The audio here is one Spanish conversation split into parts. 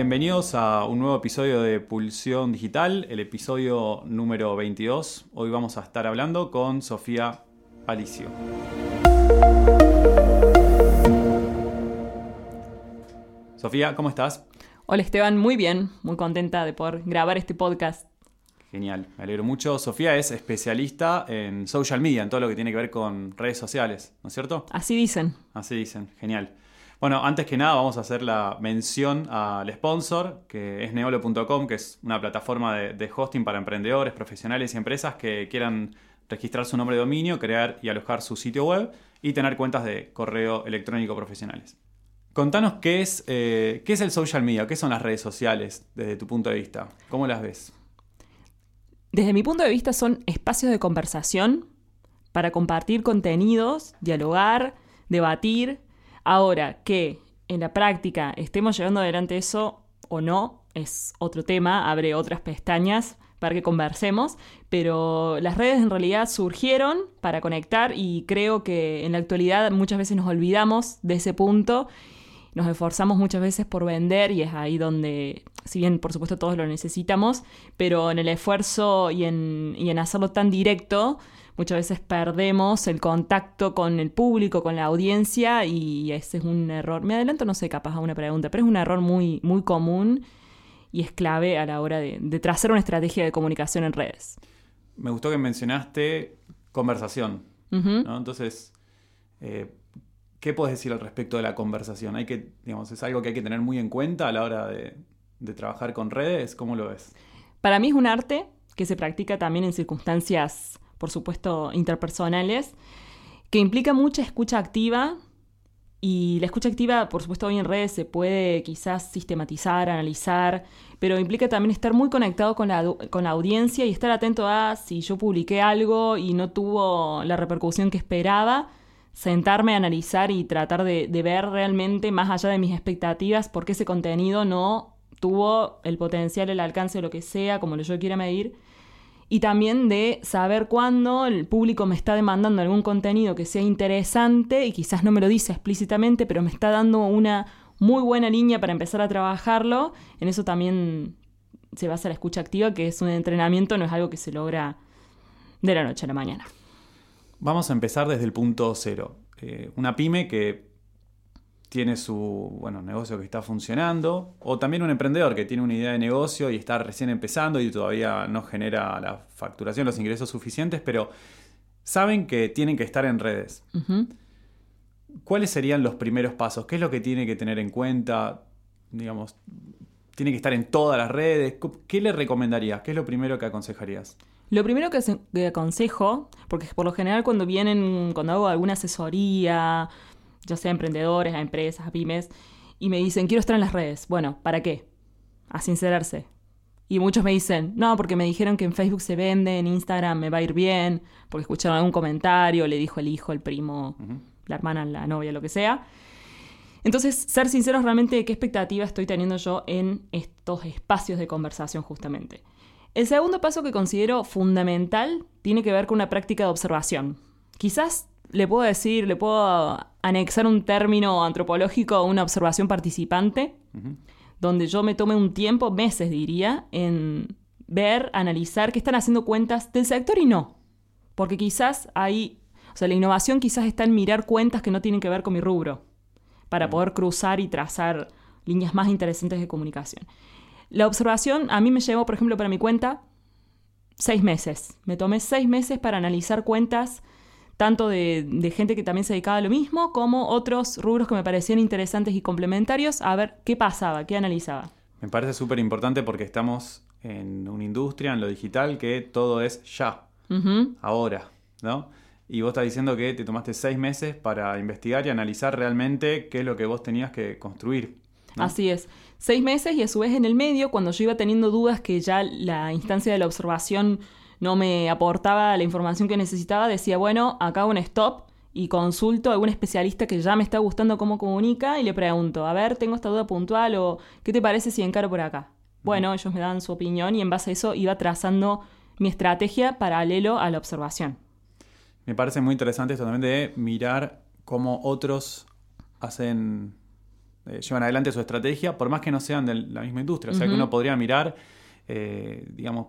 bienvenidos a un nuevo episodio de Pulsión Digital, el episodio número 22. Hoy vamos a estar hablando con Sofía Alicio. Sofía, ¿cómo estás? Hola Esteban, muy bien, muy contenta de poder grabar este podcast. Genial, me alegro mucho. Sofía es especialista en social media, en todo lo que tiene que ver con redes sociales, ¿no es cierto? Así dicen. Así dicen, genial. Bueno, antes que nada vamos a hacer la mención al sponsor, que es neolo.com, que es una plataforma de, hosting para emprendedores, profesionales y empresas que quieran registrar su nombre de dominio, crear y alojar su sitio web y tener cuentas de correo electrónico profesionales. Contanos qué es, eh, qué es el social media, qué son las redes sociales desde tu punto de vista, cómo las ves. Desde mi punto de vista son espacios de conversación para compartir contenidos, dialogar, debatir. Ahora que en la práctica estemos llevando adelante eso o no, es otro tema, abre otras pestañas para que conversemos, pero las redes en realidad surgieron para conectar y creo que en la actualidad muchas veces nos olvidamos de ese punto nos esforzamos muchas veces por vender y es ahí donde, si bien por supuesto todos lo necesitamos, pero en el esfuerzo y en, y en hacerlo tan directo, muchas veces perdemos el contacto con el público, con la audiencia y ese es un error. Me adelanto, no sé, capaz a una pregunta, pero es un error muy, muy común y es clave a la hora de, de trazar una estrategia de comunicación en redes. Me gustó que mencionaste conversación, ¿no? Entonces, eh, ¿Qué puedes decir al respecto de la conversación? Hay que, digamos, ¿Es algo que hay que tener muy en cuenta a la hora de, trabajar con redes? ¿Cómo lo ves? Para mí es un arte que se practica también en circunstancias, por supuesto, interpersonales, que implica mucha escucha activa y la escucha activa, por supuesto, hoy en redes se puede quizás sistematizar, analizar, pero implica también estar muy conectado con la, con la audiencia y estar atento a si yo publiqué algo y no tuvo la repercusión que esperaba, sentarme a analizar y tratar de, ver realmente más allá de mis expectativas por qué ese contenido no tuvo el potencial, el alcance, lo que sea, como yo quiera medir. Y también de saber cuándo el público me está demandando algún contenido que sea interesante y quizás no me lo dice explícitamente, pero me está dando una muy buena línea para empezar a trabajarlo. En eso también se basa la escucha activa, que es un entrenamiento, no es algo que se logra de la noche a la mañana. Vamos a empezar desde el punto cero. Eh, una pyme que tiene su bueno, negocio que está funcionando, o también un emprendedor que tiene una idea de negocio y está recién empezando y todavía no genera la facturación, los ingresos suficientes, pero saben que tienen que estar en redes. ¿Cuáles serían los primeros pasos? ¿Qué es lo que tiene que tener en cuenta? Digamos, tiene que estar en todas las redes. ¿Qué le recomendarías? ¿Qué es lo primero que aconsejarías? Lo primero que, aconsejo, porque por lo general cuando vienen, cuando hago alguna asesoría, ya sea a emprendedores, a empresas, a pymes, y me dicen, quiero estar en las redes. Bueno, ¿para qué? A sincerarse. Y muchos me dicen, no, porque me dijeron que en Facebook se vende, en Instagram me va a ir bien, porque escucharon algún comentario, le dijo el hijo, el primo, la hermana, la novia, lo que sea. Entonces, ser sinceros realmente qué expectativa estoy teniendo yo en estos espacios de conversación justamente. El segundo paso que considero fundamental tiene que ver con una práctica de observación. Quizás le puedo decir, le puedo anexar un término antropológico a una observación participante, donde yo me tome un tiempo, meses diría, en ver, analizar qué están haciendo cuentas del sector y no. Porque quizás hay, o sea, la innovación quizás está en mirar cuentas que no tienen que ver con mi rubro, para poder cruzar y trazar líneas más interesantes de comunicación. La observación a mí me llevó, por ejemplo, para mi cuenta, seis meses. Me tomé seis meses para analizar cuentas tanto de, gente que también se dedicaba a lo mismo, como otros rubros que me parecían interesantes y complementarios, a ver qué pasaba, qué analizaba. Me parece súper importante porque estamos en una industria, en lo digital, que todo es ya, ahora, ¿no? Y vos estás diciendo que te tomaste seis meses para investigar y analizar realmente qué es lo que vos tenías que construir. Así es. Seis meses y a su vez en el medio, cuando yo iba teniendo dudas que ya la instancia de la observación no me aportaba la información que necesitaba, decía, bueno, acá un stop y consulto a algún especialista que ya me está gustando cómo comunica y le pregunto, a ver, tengo esta duda puntual o ¿qué te parece si encaro por acá? Bueno, ellos me dan su opinión y en base a eso iba trazando mi estrategia paralelo a la observación. Me parece muy interesante esto también de mirar cómo otros hacen eh, llevan adelante su estrategia, por más que no sean de la misma industria. O sea que uno podría mirar, eh, digamos,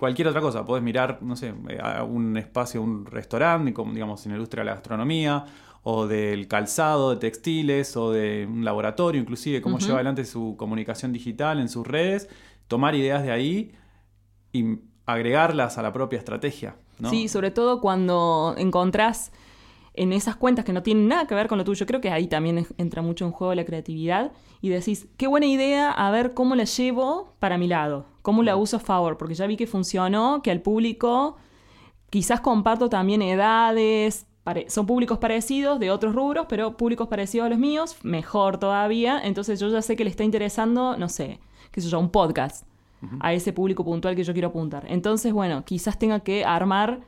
cualquier otra cosa. Podés mirar, no sé, a un espacio, un restaurante, como, digamos, en la industria de la gastronomía, o del calzado, de textiles, o de un laboratorio, inclusive, cómo lleva adelante su comunicación digital en sus redes, tomar ideas de ahí y agregarlas a la propia estrategia. Sí, sobre todo cuando encontrás en esas cuentas que no tienen nada que ver con lo tuyo, creo que ahí también entra mucho en juego la creatividad y decís, qué buena idea, a ver cómo la llevo para mi lado, cómo la uso a favor, porque ya vi que funcionó, que al público quizás comparto también edades, son públicos parecidos de otros rubros, pero públicos parecidos a los míos, mejor todavía, entonces yo ya sé que le está interesando, no sé, qué sé yo, un podcast a ese público puntual que yo quiero apuntar. Entonces, bueno, quizás tenga que armar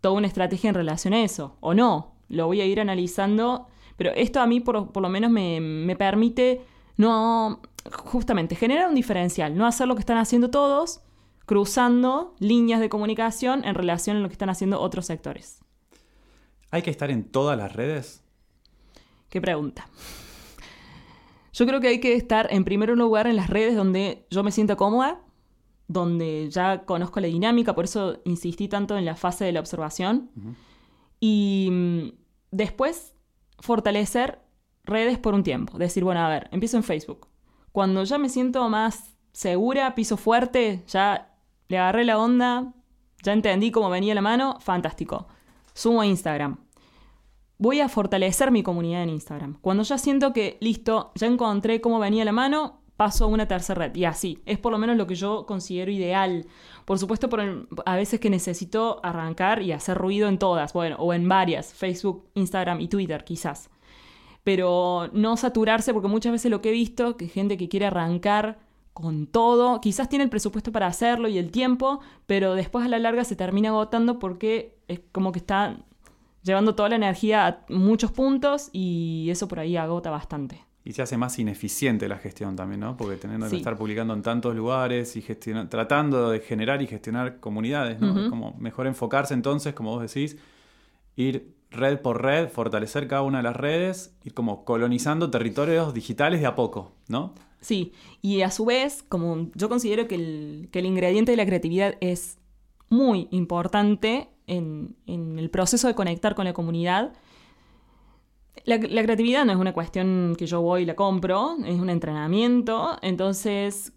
toda una estrategia en relación a eso, o no, lo voy a ir analizando, pero esto a mí por, lo menos me, permite no, justamente, generar un diferencial, no hacer lo que están haciendo todos, cruzando líneas de comunicación en relación a lo que están haciendo otros sectores. ¿Hay que estar en todas las redes? Qué pregunta. Yo creo que hay que estar en primer lugar en las redes donde yo me siento cómoda, donde ya conozco la dinámica, por eso insistí tanto en la fase de la observación. Y mm, después fortalecer redes por un tiempo. Decir, bueno, a ver, empiezo en Facebook. Cuando ya me siento más segura, piso fuerte, ya le agarré la onda, ya entendí cómo venía la mano, fantástico. Sumo a Instagram. Voy a fortalecer mi comunidad en Instagram. Cuando ya siento que, listo, ya encontré cómo venía la mano, paso a una tercera red. Y así, es por lo menos lo que yo considero ideal. Por supuesto, por a veces que necesito arrancar y hacer ruido en todas, bueno, o en varias, Facebook, Instagram y Twitter quizás. Pero no saturarse porque muchas veces lo que he visto, que gente que quiere arrancar con todo, quizás tiene el presupuesto para hacerlo y el tiempo, pero después a la larga se termina agotando porque es como que está llevando toda la energía a muchos puntos y eso por ahí agota bastante. Y se hace más ineficiente la gestión también, ¿no? Porque teniendo que estar publicando en tantos lugares y tratando de generar y gestionar comunidades, ¿no? Como mejor enfocarse entonces, como vos decís, ir red por red, fortalecer cada una de las redes, ir como colonizando territorios digitales de a poco, ¿no? Sí, y a su vez, como yo considero que el, que el ingrediente de la creatividad es muy importante en, en el proceso de conectar con la comunidad, la, creatividad no es una cuestión que yo voy y la compro, es un entrenamiento, entonces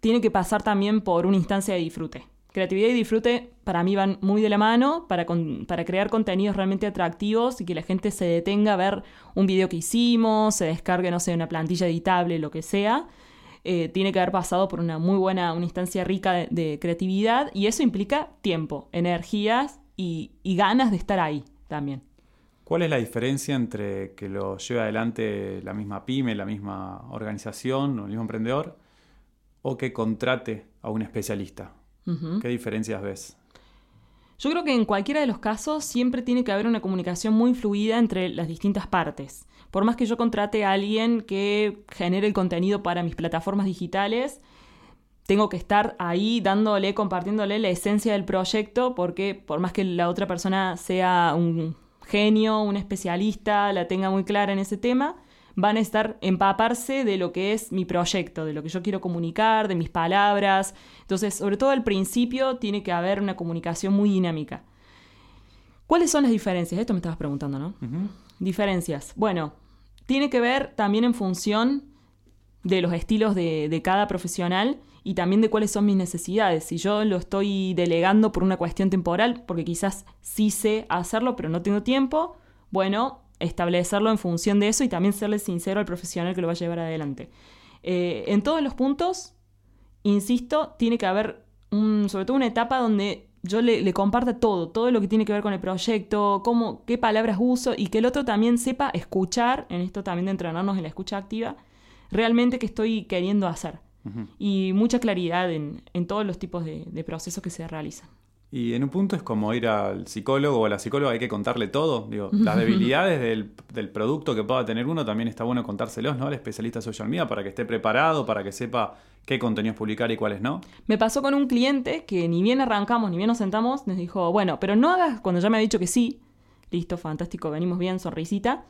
tiene que pasar también por una instancia de disfrute. Creatividad y disfrute para mí van muy de la mano para, para crear contenidos realmente atractivos y que la gente se detenga a ver un video que hicimos, se descargue, no sé, una plantilla editable, lo que sea. Eh, tiene que haber pasado por una muy buena, una instancia rica de, creatividad y eso implica tiempo, energías y ganas de estar ahí también. ¿Cuál es la diferencia entre que lo lleve adelante la misma pyme, la misma organización o el mismo emprendedor o que contrate a un especialista? ¿Qué diferencias ves? Yo creo que en cualquiera de los casos siempre tiene que haber una comunicación muy fluida entre las distintas partes. Por más que yo contrate a alguien que genere el contenido para mis plataformas digitales, tengo que estar ahí dándole, compartiéndole la esencia del proyecto, porque por más que la otra persona sea un genio, un especialista, la tenga muy clara en ese tema, van a estar empaparse de lo que es mi proyecto, de lo que yo quiero comunicar, de mis palabras. Entonces, sobre todo al principio tiene que haber una comunicación muy dinámica. ¿Cuáles son las diferencias? Esto me estabas preguntando, ¿no? Diferencias. Bueno, tiene que ver también en función de los estilos de, de cada profesional y también de cuáles son mis necesidades. Si yo lo estoy delegando por una cuestión temporal, porque quizás sí sé hacerlo, pero no tengo tiempo, bueno, establecerlo en función de eso y también serle sincero al profesional que lo va a llevar adelante. Eh, en todos los puntos, insisto, tiene que haber un, sobre todo una etapa donde yo le, le, comparta todo, todo lo que tiene que ver con el proyecto, cómo, qué palabras uso y que el otro también sepa escuchar, en esto también de entrenarnos en la escucha activa, realmente qué estoy queriendo hacer y mucha claridad en, todos los tipos de, procesos que se realizan. Y en un punto es como ir al psicólogo o a la psicóloga, hay que contarle todo. Digo, las debilidades del, producto que pueda tener uno también está bueno contárselos, ¿no? Al especialista social media para que esté preparado, para que sepa qué contenidos publicar y cuáles no. Me pasó con un cliente que ni bien arrancamos, ni bien nos sentamos, nos dijo, bueno, pero no hagas, cuando ya me ha dicho que sí, listo, fantástico, venimos bien, sonrisita.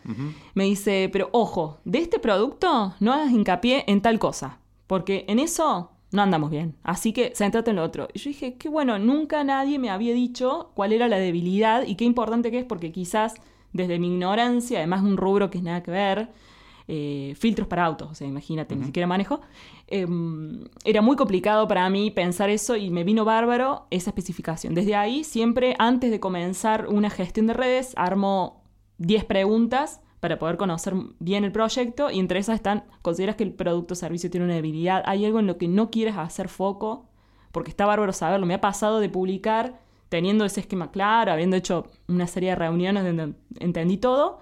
Me dice, pero ojo, de este producto no hagas hincapié en tal cosa, porque en eso no andamos bien. Así que céntrate en lo otro. Y yo dije, qué bueno, nunca nadie me había dicho cuál era la debilidad y qué importante que es, porque quizás desde mi ignorancia, además un rubro que es nada que ver, eh, filtros para autos, o sea, imagínate, ni siquiera manejo, em, era muy complicado para mí pensar eso y me vino bárbaro esa especificación. Desde ahí, siempre antes de comenzar una gestión de redes, armo 10 preguntas para poder conocer bien el proyecto y entre esas están, consideras que el producto o servicio tiene una debilidad, hay algo en lo que no quieres hacer foco, porque está bárbaro saberlo, me ha pasado de publicar teniendo ese esquema claro, habiendo hecho una serie de reuniones donde entendí todo,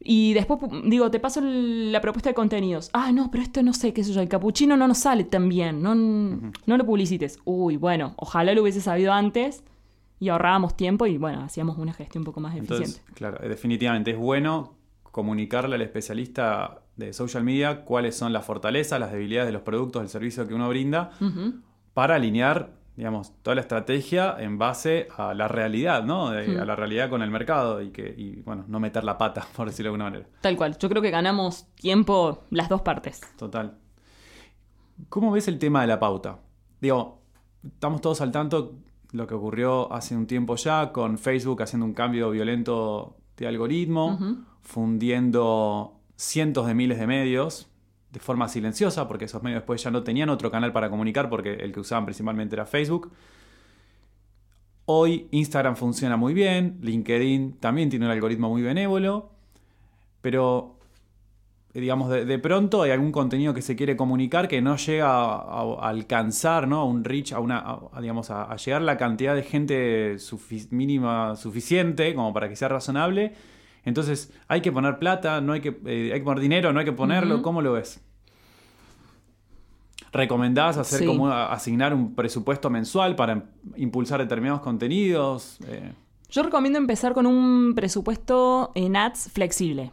y después digo, te paso la propuesta de contenidos. Ah, no, pero esto no sé, qué sé yo, el capuchino no nos sale tan bien, no, no lo publicites. Uy, bueno, ojalá lo hubiese sabido antes y ahorrábamos tiempo y bueno, hacíamos una gestión un poco más eficiente. Claro, definitivamente es bueno comunicarle al especialista de social media cuáles son las fortalezas, las debilidades de los productos, del servicio que uno brinda, para alinear, digamos, toda la estrategia en base a la realidad, ¿no? A la realidad con el mercado y que, y, bueno, no meter la pata, por decirlo de alguna manera. Tal cual. Yo creo que ganamos tiempo las dos partes. Total. ¿Cómo ves el tema de la pauta? Digo, estamos todos al tanto lo que ocurrió hace un tiempo ya con Facebook haciendo un cambio violento de algoritmo fundiendo cientos de miles de medios de forma silenciosa, porque esos medios después ya no tenían otro canal para comunicar, porque el que usaban principalmente era Facebook. Hoy Instagram funciona muy bien, LinkedIn también tiene un algoritmo muy benévolo, pero digamos, de, pronto hay algún contenido que se quiere comunicar que no llega a, alcanzar, ¿no? A un reach, a una, digamos, a, llegar la cantidad de gente mínima suficiente como para que sea razonable entonces, hay que poner plata, no hay que, eh, hay que poner dinero, no hay que ponerlo. ¿Cómo lo ves? ¿Recomendás hacer como asignar un presupuesto mensual para impulsar determinados contenidos? Eh, Yo recomiendo empezar con un presupuesto en ads flexible.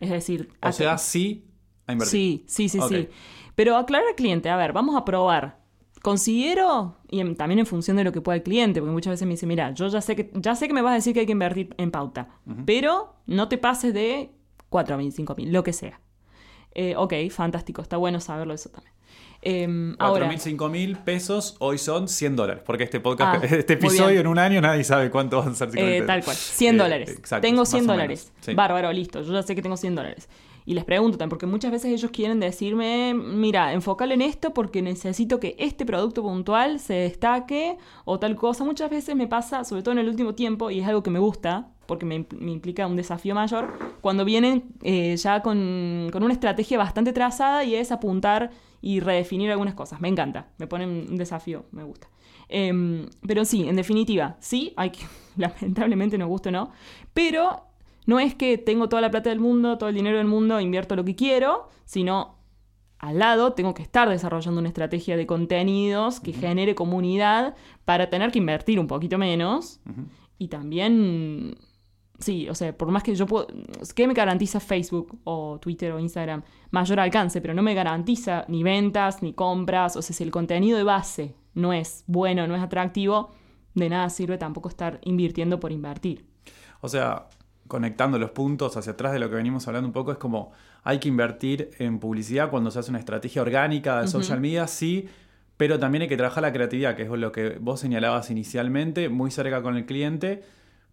Es decir, o sea, sí a invertir. Sí, sí, sí, sí. Pero aclarar al cliente, a ver, vamos a probar Considero, y también en función de lo que pueda el cliente, porque muchas veces me dice, mira, yo ya sé que, ya sé que me vas a decir que hay que invertir en pauta, pero no te pases de 4.000, 5.000, lo que sea. Eh, ok, fantástico, está bueno saberlo eso también. Eh, 4.000, 5.000 pesos hoy son 100 dólares, porque este podcast, ah, este episodio en un año nadie sabe cuánto van a ser. Eh, tal cual, 100 eh, dólares. tengo 100 dólares. Bárbaro, listo, yo ya sé que tengo 100 dólares y les pregunto también, porque muchas veces ellos quieren decirme, mira, enfócale en esto porque necesito que este producto puntual se destaque o tal cosa. Muchas veces me pasa, sobre todo en el último tiempo, y es algo que me gusta, porque me, implica un desafío mayor, cuando vienen eh, ya con, una estrategia bastante trazada y es apuntar y redefinir algunas cosas. Me encanta, me pone un desafío, me gusta. Em, pero sí, en definitiva, sí, hay que, lamentablemente nos gusta o no, pero no es que tengo toda la plata del mundo, todo el dinero del mundo, invierto lo que quiero, sino al lado tengo que estar desarrollando una estrategia de contenidos que genere comunidad para tener que invertir un poquito menos. Y también, sí, o sea, por más que yo puedo, ¿qué me garantiza Facebook o Twitter o Instagram? Mayor alcance, pero no me garantiza ni ventas, ni compras. O sea, si el contenido de base no es bueno, no es atractivo, de nada sirve tampoco estar invirtiendo por invertir. O sea, conectando los puntos hacia atrás de lo que venimos hablando un poco, es como hay que invertir en publicidad cuando se hace una estrategia orgánica de social media, sí, pero también hay que trabajar la creatividad, que es lo que vos señalabas inicialmente, muy cerca con el cliente,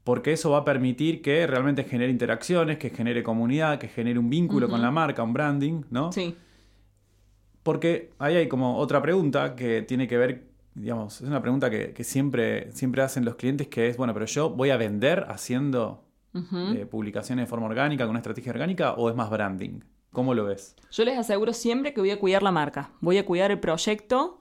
porque eso va a permitir que realmente genere interacciones, que genere comunidad, que genere un vínculo con la marca, un branding, ¿no? Sí. Porque ahí hay como otra pregunta que tiene que ver, digamos, es una pregunta que, que siempre, siempre hacen los clientes, que es, bueno, pero yo voy a vender haciendo eh, publicaciones de forma orgánica, con una estrategia orgánica, o es más branding? ¿Cómo lo ves? Yo les aseguro siempre que voy a cuidar la marca, voy a cuidar el proyecto,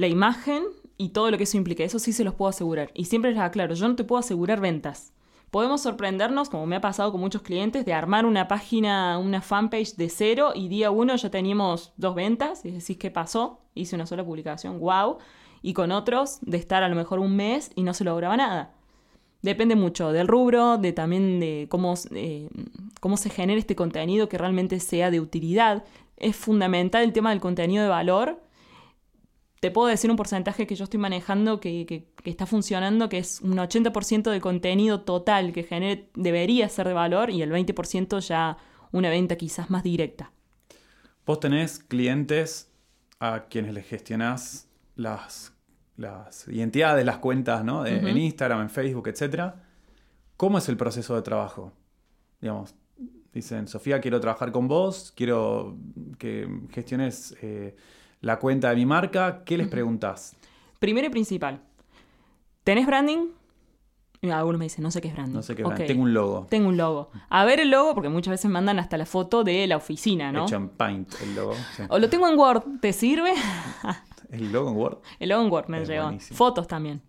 la imagen y todo lo que eso implica. Eso sí se los puedo asegurar. Y siempre les aclaro, yo no te puedo asegurar ventas. Podemos sorprendernos, como me ha pasado con muchos clientes, de armar una página, una fanpage de cero y día uno ya teníamos dos ventas. Y decís, ¿qué pasó? Hice una sola publicación, wow. Y con otros de estar a lo mejor un mes y no se lograba nada. Depende mucho del rubro, de también de cómo, eh, cómo se genera este contenido que realmente sea de utilidad. Es fundamental el tema del contenido de valor. Te puedo decir un porcentaje que yo estoy manejando que, que- que está funcionando, que es un 80% del contenido total que genere, debería ser de valor y el 20% ya una venta quizás más directa. Vos tenés clientes a quienes les gestionás las, las identidades, las cuentas, ¿no? De- En Instagram, en Facebook, etc. ¿Cómo es el proceso de trabajo? Digamos, dicen, Sofía, quiero trabajar con vos, quiero que gestiones eh, la cuenta de mi marca. ¿Qué les preguntás? Primero y principal, ¿tenés branding? Algunos me dicen, no sé qué es branding. No sé qué, Ok. tengo un logo. Tengo un logo. A ver el logo, porque muchas veces mandan hasta la foto de la oficina, ¿no? Hecho en Paint, el logo. sí. O lo tengo en Word, ¿te sirve? ¿El logo en Word? El logo en Word me Es llegó. buenísimo. Fotos también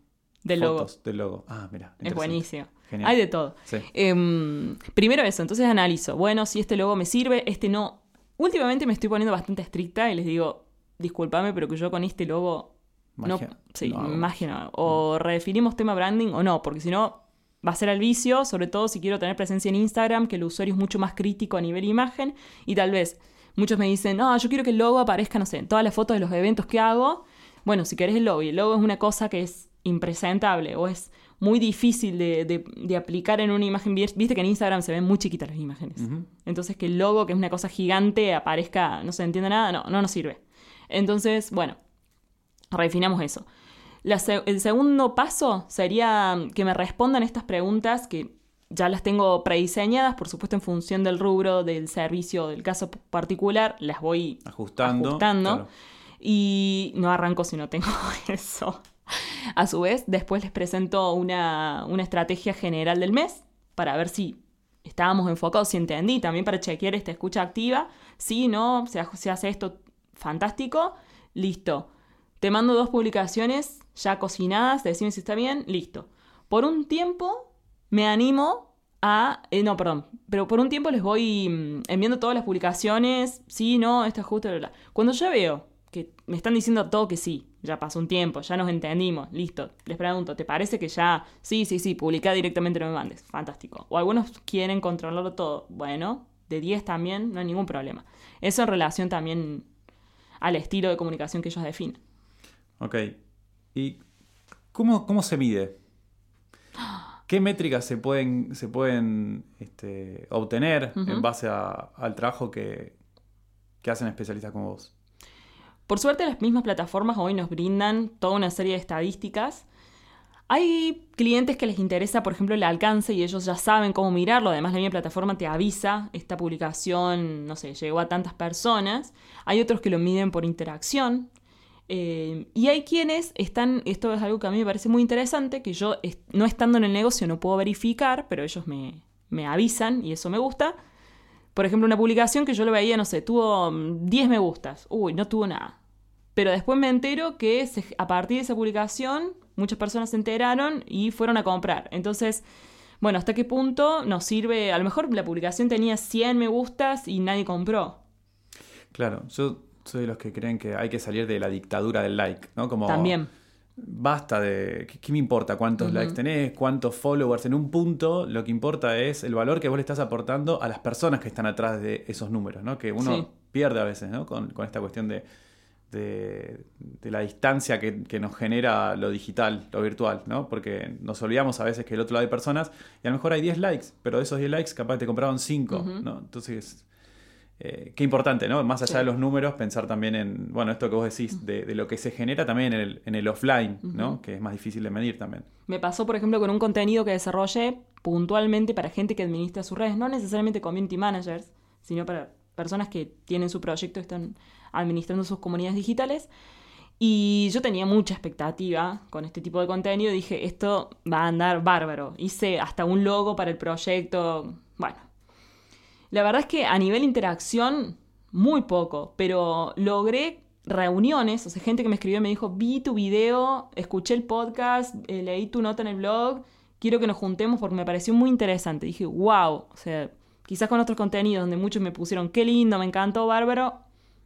del logo. Fotos del logo. Ah, mira. Es buenísimo. Genial. Hay de todo. Sí. Em, primero eso, entonces analizo. Bueno, si este logo me sirve, este no. Últimamente me estoy poniendo bastante estricta y les digo, discúlpame, pero que yo con este logo Magia. no, sí, No hago. magia no. O redefinimos tema branding o no, porque si no va a ser al vicio, sobre todo si quiero tener presencia en Instagram, que el usuario es mucho más crítico a nivel imagen y tal vez muchos me dicen, no, yo quiero que el logo aparezca, no sé, en todas las fotos de los eventos que hago. Bueno, si querés el logo y el logo es una cosa que es impresentable o es muy difícil de, de- de aplicar en una imagen, viste que en Instagram se ven muy chiquitas las imágenes. Entonces que el logo, que es una cosa gigante, aparezca, no se entiende nada, no, no nos sirve. Entonces, bueno, refinamos eso. La se- el segundo paso sería que me respondan estas preguntas que ya las tengo prediseñadas, por supuesto en función del rubro, del servicio, del caso particular, las voy Ajustando. ajustando. claro. Y no arranco si no tengo eso. A su vez, después les presento una, una estrategia general del mes para ver si estábamos enfocados, si entendí, también para chequear esta escucha activa. Si no, se, se hace esto fantástico, listo. Te mando dos publicaciones ya cocinadas, decime si está bien, listo. Por un tiempo me animo a... eh, no, perdón, pero por un tiempo les voy mm, enviando todas las publicaciones, sí, no, esto es justo. Cuando ya veo que me están diciendo todo que sí, ya pasó un tiempo, ya nos entendimos, listo, les pregunto, ¿te parece que ya, sí, sí, sí, publica directamente, no me mandes? Fantástico. O algunos quieren controlarlo todo, bueno, de 10 también, no hay ningún problema. Eso en relación también al estilo de comunicación que ellos definen. Ok. ¿Y cómo, cómo se mide? ¿Qué métricas se pueden, se pueden este, obtener en base a- al trabajo que, que hacen especialistas como vos? Por suerte las mismas plataformas hoy nos brindan toda una serie de estadísticas. Hay clientes que les interesa, por ejemplo, el alcance y ellos ya saben cómo mirarlo. Además, la misma plataforma te avisa, esta publicación, no sé, llegó a tantas personas. Hay otros que lo miden por interacción. Eh, y hay quienes están, esto es algo que a mí me parece muy interesante, que yo no estando en el negocio no puedo verificar, pero ellos me, me avisan y eso me gusta. Por ejemplo, una publicación que yo lo veía, no sé, tuvo mm, 10 me gustas. Uy, no tuvo nada. Pero después me entero que a partir de esa publicación muchas personas se enteraron y fueron a comprar. Entonces, bueno, ¿hasta qué punto nos sirve? A lo mejor la publicación tenía 100 me gustas y nadie compró. Claro, yo soy de los que creen que hay que salir de la dictadura del like, ¿no? Como También. basta de. ¿Qué, me importa cuántos likes tenés, cuántos followers? En un punto, lo que importa es el valor que vos le estás aportando a las personas que están atrás de esos números, ¿no? Que uno Sí. pierde a veces, ¿no? Con, con esta cuestión de, de, de la distancia que, que nos genera lo digital, lo virtual, ¿no? Porque nos olvidamos a veces que del otro lado hay personas y a lo mejor hay 10 likes, pero de esos 10 likes capaz te compraron 5, ¿no? Entonces. eh, qué importante, ¿no? Más allá Sí. de los números, pensar también en, bueno, esto que vos decís, de, de lo que se genera también en el, en el offline, ¿no? Que es más difícil de medir también. Me pasó, por ejemplo, con un contenido que desarrollé puntualmente para gente que administra sus redes, no necesariamente community managers, sino para personas que tienen su proyecto están administrando sus comunidades digitales. Y yo tenía mucha expectativa con este tipo de contenido. Dije, esto va a andar bárbaro. Hice hasta un logo para el proyecto. Bueno, la verdad es que a nivel interacción, muy poco, pero logré reuniones, o sea, gente que me escribió y me dijo, vi tu video, escuché el podcast, eh, leí tu nota en el blog, quiero que nos juntemos porque me pareció muy interesante. Dije, wow, o sea, quizás con otros contenidos donde muchos me pusieron, qué lindo, me encantó, bárbaro,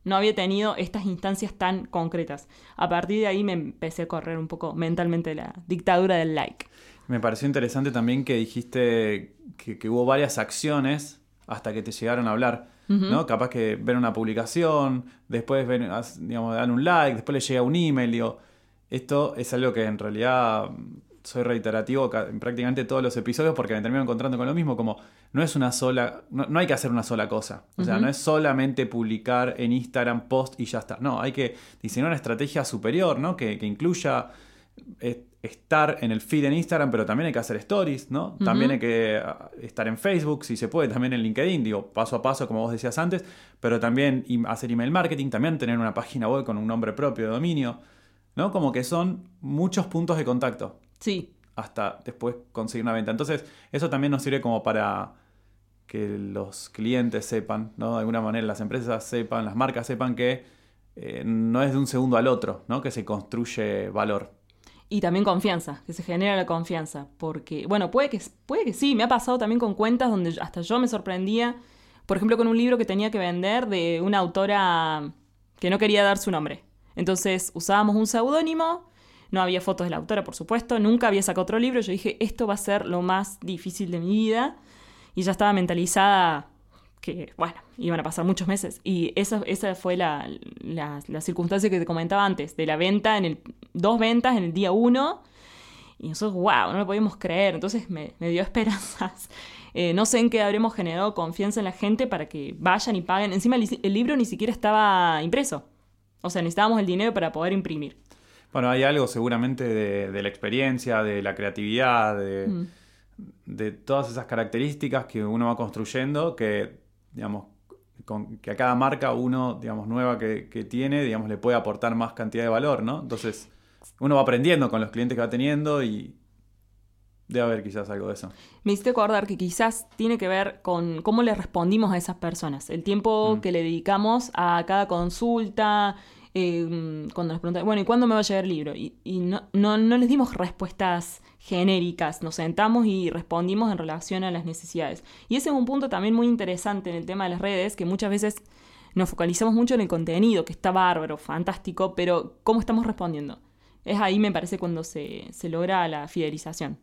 no había tenido estas instancias tan concretas. A partir de ahí me empecé a correr un poco mentalmente la dictadura del like. Me pareció interesante también que dijiste que, que hubo varias acciones hasta que te llegaron a hablar, ¿no? Capaz que ver una publicación, después ven, digamos, dan un like, después le llega un email, digo, esto es algo que en realidad soy reiterativo en prácticamente todos los episodios porque me termino encontrando con lo mismo, como no es una sola, no, hay que hacer una sola cosa, o sea, no es solamente publicar en Instagram post y ya está, no, hay que diseñar una estrategia superior, ¿no? Que, incluya eh, estar en el feed en Instagram, pero también hay que hacer stories, ¿no? También hay que ah, estar en Facebook, si se puede, también en LinkedIn, digo, paso a paso, como vos decías antes, pero también hacer email marketing, también tener una página web con un nombre propio de dominio, ¿no? Como que son muchos puntos de contacto. Sí. Hasta después conseguir una venta. Entonces, eso también nos sirve como para que los clientes sepan, ¿no? De alguna manera las empresas sepan, las marcas sepan que eh, no es de un segundo al otro, ¿no? Que se construye valor. Y también confianza, que se genera la confianza. Porque, bueno, puede que, puede que sí, me ha pasado también con cuentas donde hasta yo me sorprendía, por ejemplo, con un libro que tenía que vender de una autora que no quería dar su nombre. Entonces usábamos un seudónimo no había fotos de la autora, por supuesto. Nunca había sacado otro libro. Yo dije, esto va a ser lo más difícil de mi vida. Y ya estaba mentalizada que, bueno, iban a pasar muchos meses. Y esa, esa fue la, circunstancia que te comentaba antes, de la venta, en el dos ventas en el día uno. Y nosotros, wow, no lo podíamos creer. Entonces me, dio esperanzas. Eh, no sé en qué habremos generado confianza en la gente para que vayan y paguen. Encima el libro ni siquiera estaba impreso. O sea, necesitábamos el dinero para poder imprimir. Bueno, hay algo seguramente de, la experiencia, de la creatividad, mm. De, todas esas características que uno va construyendo que, digamos, que a cada marca uno, digamos, nueva que, tiene, digamos, le puede aportar más cantidad de valor, ¿no? Entonces, uno va aprendiendo con los clientes que va teniendo y debe haber quizás algo de eso. Me hiciste acordar que quizás tiene que ver con cómo le respondimos a esas personas, el tiempo mm. que le dedicamos a cada consulta, Em, cuando nos preguntan, bueno, ¿y cuándo me va a llegar el libro? Y, no, no, les dimos respuestas genéricas, nos sentamos y respondimos en relación a las necesidades. Y ese es un punto también muy interesante en el tema de las redes, que muchas veces nos focalizamos mucho en el contenido, que está bárbaro, fantástico, pero ¿cómo estamos respondiendo? Es ahí, me parece, cuando se, logra la fidelización.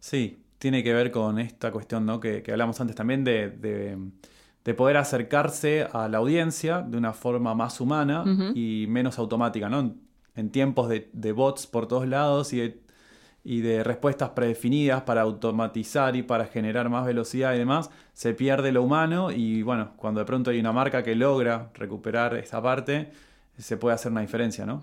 Sí, tiene que ver con esta cuestión ¿no? que, hablamos antes también de poder acercarse a la audiencia de una forma más humana y menos automática, ¿no? En tiempos de, bots por todos lados y de, y de, respuestas predefinidas para automatizar y para generar más velocidad y demás, se pierde lo humano y bueno, cuando de pronto hay una marca que logra recuperar esa parte, se puede hacer una diferencia, ¿no?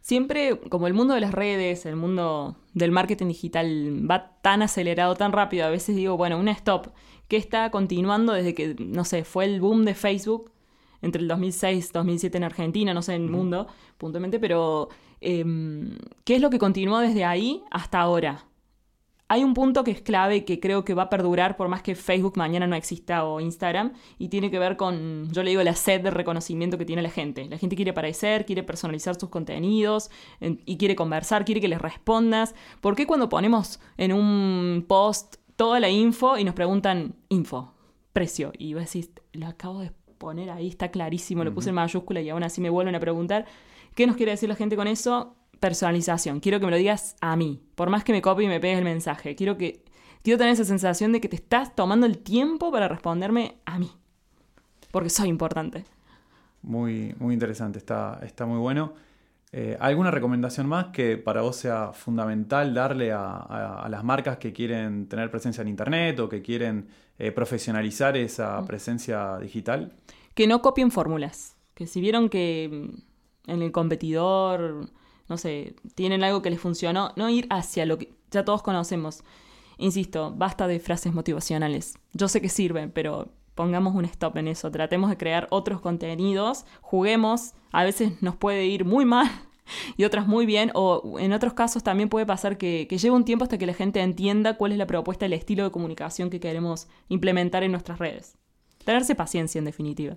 Siempre, como el mundo de las redes, el mundo del marketing digital va tan acelerado, tan rápido, a veces digo, bueno, un stop que está continuando desde que, no sé, fue el boom de Facebook entre el 2006 2007 en Argentina, no sé, en el mundo, puntualmente, pero em, ¿qué es lo que continuó desde ahí hasta ahora? Hay un punto que es clave que creo que va a perdurar por más que Facebook mañana no exista o Instagram y tiene que ver con, yo le digo, la sed de reconocimiento que tiene la gente. La gente quiere aparecer, quiere personalizar sus contenidos y quiere conversar, quiere que les respondas. ¿Por qué cuando ponemos en un post toda la info y nos preguntan info, precio. Y vos decís, lo acabo de poner ahí, está clarísimo, lo puse en mayúscula y aún así me vuelven a preguntar. ¿Qué nos quiere decir la gente con eso? Personalización. Quiero que me lo digas a mí. Por más que me copie y me pegues el mensaje. Quiero que. Quiero tener esa sensación de que te estás tomando el tiempo para responderme a mí. Porque soy importante. Muy, muy interesante, está, está muy bueno. Eh, ¿Alguna recomendación más que para vos sea fundamental darle a, las marcas que quieren tener presencia en Internet o que quieren eh, profesionalizar esa mm. presencia digital? Que no copien fórmulas. Que si vieron que mm, en el competidor, no sé, tienen algo que les funcionó, no ir hacia lo que ya todos conocemos. Insisto, basta de frases motivacionales. Yo sé que sirven, pero pongamos un stop en eso, tratemos de crear otros contenidos, juguemos, a veces nos puede ir muy mal y otras muy bien, o en otros casos también puede pasar que, que lleve un tiempo hasta que la gente entienda cuál es la propuesta, el estilo de comunicación que queremos implementar en nuestras redes. Tenerse paciencia, en definitiva.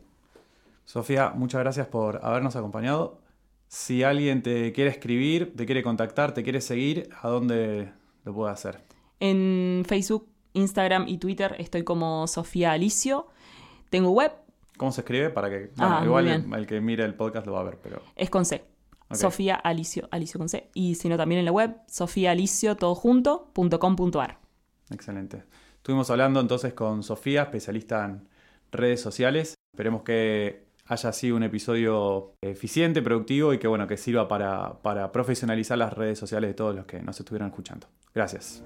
Sofía, muchas gracias por habernos acompañado. Si alguien te quiere escribir, te quiere contactar, te quiere seguir, ¿a dónde lo puede hacer? En Facebook Instagram y Twitter estoy como Sofía Alicio. Tengo web. ¿Cómo se escribe? Para que. Ah, igual el, que mire el podcast lo va a ver, pero. Es con C. Sofía Alicio, Alicio con C. Y si no, también en la web, sofiaalicio, todo junto, Excelente. Estuvimos hablando entonces con Sofía, especialista en redes sociales. Esperemos que haya sido un episodio eficiente, productivo y que bueno, que sirva para, para profesionalizar las redes sociales de todos los que nos estuvieron escuchando. Gracias.